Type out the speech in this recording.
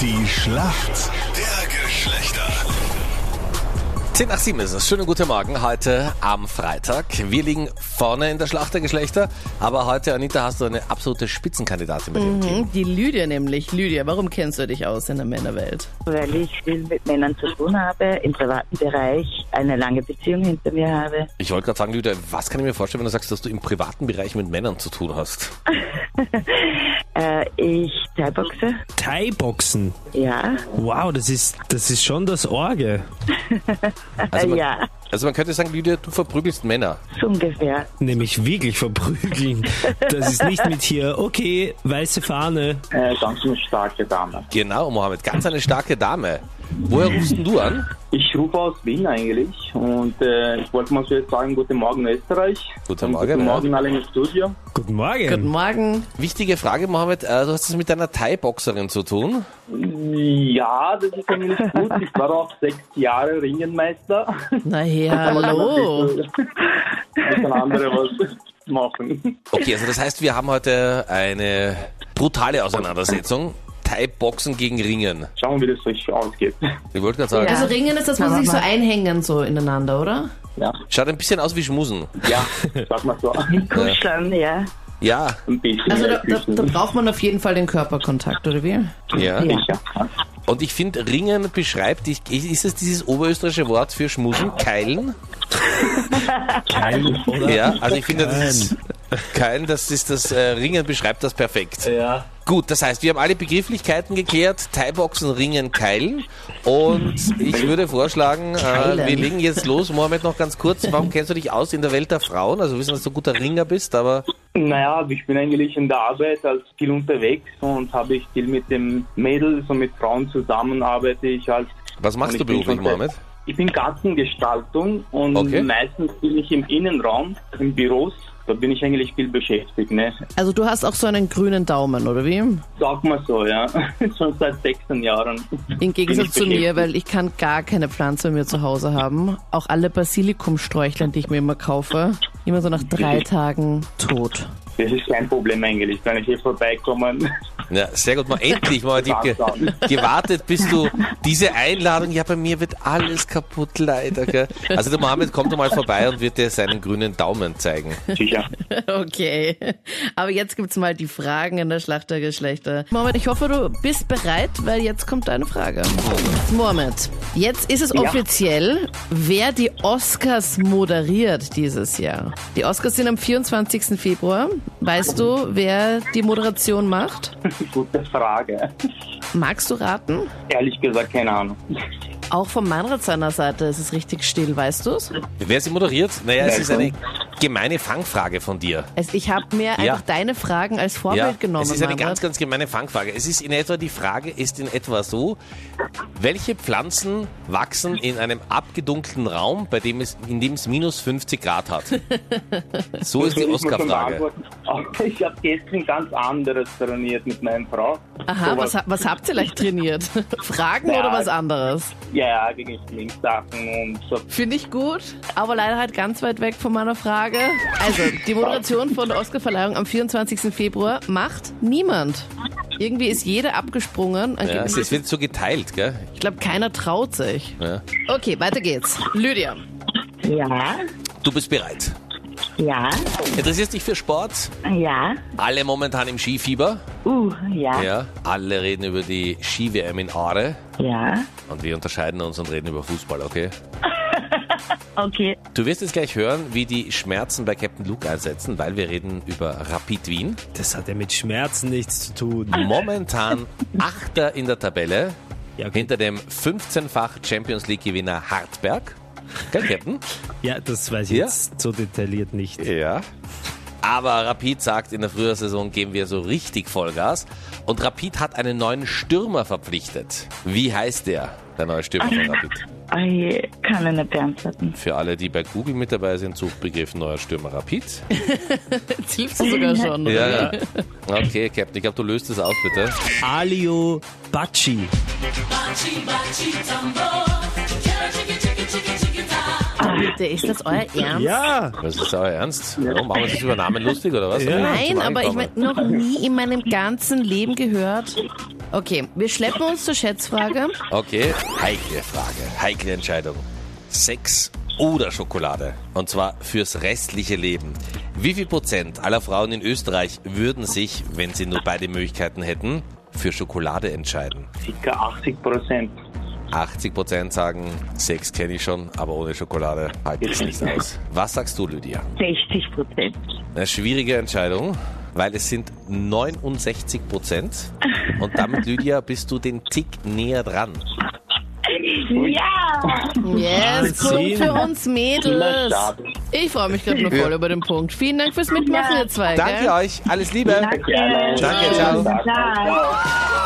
Die Schlacht der Geschlechter. 10 nach 7 ist es. Schönen guten Morgen heute am Freitag. Wir liegen vorne in der Schlacht der Geschlechter, aber heute, Anita, hast du eine absolute Spitzenkandidatin bei dir im Team. Mhm, Die Lydia nämlich. Lydia, warum kennst du dich aus in der Männerwelt? weil ich viel mit Männern zu tun habe, im privaten Bereich eine lange Beziehung hinter mir habe. Ich wollte gerade sagen, Lydia, was kann ich mir vorstellen, wenn du sagst, dass du im privaten Bereich mit Männern zu tun hast? Äh, ich Thai-boxe, Thai-Boxen. ja. Wow, das ist, das ist schon das Orge. Also man, ja, also man könnte sagen, Lydia, du verprügelst Männer. so ungefähr. Nämlich wirklich verprügeln. Das ist nicht mit hier, okay, weiße Fahne. Äh, ganz eine starke Dame. Genau, Mohammed, ganz eine starke Dame. Woher rufst denn du an? Ich rufe aus Wien eigentlich und äh, ich wollte mal so jetzt sagen, guten Morgen Österreich. Guten Morgen, Guten ja. Morgen alle im Studio. Guten Morgen. Guten Morgen. Wichtige Frage, Mohammed. Äh, Du hast es mit deiner Thai-Boxerin zu tun. Ja, das ist eigentlich gut. Ich war auch sechs Jahre Ringenmeister. Na ja, hallo. Ein andere was machen. Okay, also das heißt, wir haben heute eine brutale Auseinandersetzung. Thai-Boxen gegen Ringen. Schauen wir, wie das so ausgeht. Ich wollte gerade sagen, Also Ringen ist das, sie sich so einhängen so ineinander, oder? Ja, schaut ein bisschen aus wie Schmusen. ja sag mal so. Kuscheln, ja. Ja, Ein bisschen. Also da, da, da braucht man auf jeden Fall den Körperkontakt, oder wie? ja. Ja. Und ich finde, Ringen beschreibt, ich, ist es dieses oberösterreichische Wort für Schmusen? Keilen? Kein, oder? Ja, also ich finde, das ist, Keilen, das ist das, äh, Ringen beschreibt das perfekt. Ja. Gut, das heißt, wir haben alle Begrifflichkeiten geklärt. Thai-Boxen, Ringen, Keilen. Und ich würde vorschlagen, äh, wir legen jetzt los. Mohammed, noch ganz kurz. Warum kennst du dich aus in der Welt der Frauen? Also wir wissen, dass du ein guter Ringer bist, aber Naja, ich bin eigentlich in der Arbeit als viel unterwegs und habe ich viel mit den Mädels und mit Frauen zusammen arbeite ich als was machst du beruflich, Mohammed? Ich bin Gartengestaltung und Okay. meistens bin ich im Innenraum, in Büros. Da bin ich eigentlich viel beschäftigt, ne? Also du hast auch so einen grünen Daumen, oder wie? Sag mal so, ja. Schon seit 16 Jahren. Im Gegensatz zu mir, weil ich kann gar keine Pflanze bei mir zu Hause haben. Auch alle Basilikumsträuchlein, die ich mir immer kaufe, immer so nach drei Tagen tot. Das ist kein Problem eigentlich. Kann ich hier vorbeikommen? Ja, sehr gut. Mal endlich mal ge gewartet, bis du diese Einladung. Ja, bei mir wird alles kaputt, leider. Gell? Also der Mohammed kommt doch mal vorbei und wird dir seinen grünen Daumen zeigen. Sicher. Okay. Aber jetzt gibt's mal die Fragen in der Schlacht der Geschlechter. Mohammed, ich hoffe, du bist bereit, weil jetzt kommt deine Frage. Mohammed, jetzt ist es offiziell, wer die Oscars moderiert dieses Jahr. Die Oscars sind am 24. Februar. Weißt du, wer die Moderation macht? Gute Frage. Magst du raten? Ehrlich gesagt, keine Ahnung. Auch von Meinrad seiner Seite ist es richtig still, weißt du's? Wer sie moderiert? Naja, es ist eine gemeine Fangfrage von dir. Es, ich habe mir Ja. einfach deine Fragen als Vorbild Ja, genommen. es ist eine ganz, ganz gemeine Fangfrage. Es ist in etwa, die Frage ist in etwa so, welche Pflanzen wachsen in einem abgedunkelten Raum, bei dem es, in dem es minus 50 Grad hat? So ist die Oscar-Frage. Ich habe gestern ganz anderes trainiert mit meiner Frau. Aha, Sowas- was, ha- was habt ihr leicht trainiert? Fragen Ja. oder was anderes? Ja, ja, gegen Linkssachen und so. Finde ich gut, aber leider halt ganz weit weg von meiner Frage. Also, die Moderation von der Oscarverleihung am 24. Februar macht niemand. Irgendwie ist jeder abgesprungen. Ja, es wird so geteilt, gell? Ich glaube, keiner traut sich. Ja. Okay, weiter geht's. Lydia. Ja, Du bist bereit. ja, Interessierst dich für Sport? ja, Alle momentan im Skifieber? uh, ja, Ja. Alle reden über die Ski-WM in Aare. ja. Und wir unterscheiden uns und reden über Fußball, okay? Okay, Du wirst jetzt gleich hören, wie die Schmerzen bei Captain Luke einsetzen, weil wir reden über Rapid Wien. Das hat ja mit Schmerzen nichts zu tun. Momentan Achter in der Tabelle, Ja, okay. hinter dem 15-fach Champions League-Gewinner Hartberg. Gell, Captain? ja das weiß ich Ja? jetzt so detailliert nicht. Ja. Aber Rapid sagt, in der Frühjahrssaison geben wir so richtig Vollgas. Und Rapid hat einen neuen Stürmer verpflichtet. Wie heißt der, der neue Stürmer von Rapid? ich kann ich nicht beantworten. Für alle, die bei Google mit dabei sind, Suchbegriff neuer Stürmer Rapid. Jetzt hilfst du sogar schon. Ja, oder? ja. Okay, Captain, ich glaube, du löst es aus, bitte. Alio Bacci. Bitte, ist das euer Ernst? Ja, Was ist euer Ernst? Warum machen wir uns jetzt über Namen lustig oder was? Ja. Nein, aber ich Ankommen. meine, noch nie in meinem ganzen Leben gehört. Okay, wir schleppen uns zur Schätzfrage. Okay, heikle Frage, heikle Entscheidung. Sex oder Schokolade? Und zwar fürs restliche Leben. Wie viel Prozent aller Frauen in Österreich würden sich, wenn sie nur beide Möglichkeiten hätten, für Schokolade entscheiden? Circa 80 Prozent. 80 Prozent sagen, Sex kenne ich schon, aber ohne Schokolade halte ich es nicht aus. Was sagst du, Lydia? 60 Prozent. Eine schwierige Entscheidung, weil es sind 69 Prozent. Und damit, Lydia, bist du den Tick näher dran. Ja! Yes, Punkt für uns Mädels. Ich freue mich gerade nur voll über den Punkt. Vielen Dank fürs Mitmachen, ihr zwei. Danke gell? euch, alles Liebe. Danke. Danke, ciao. Ciao.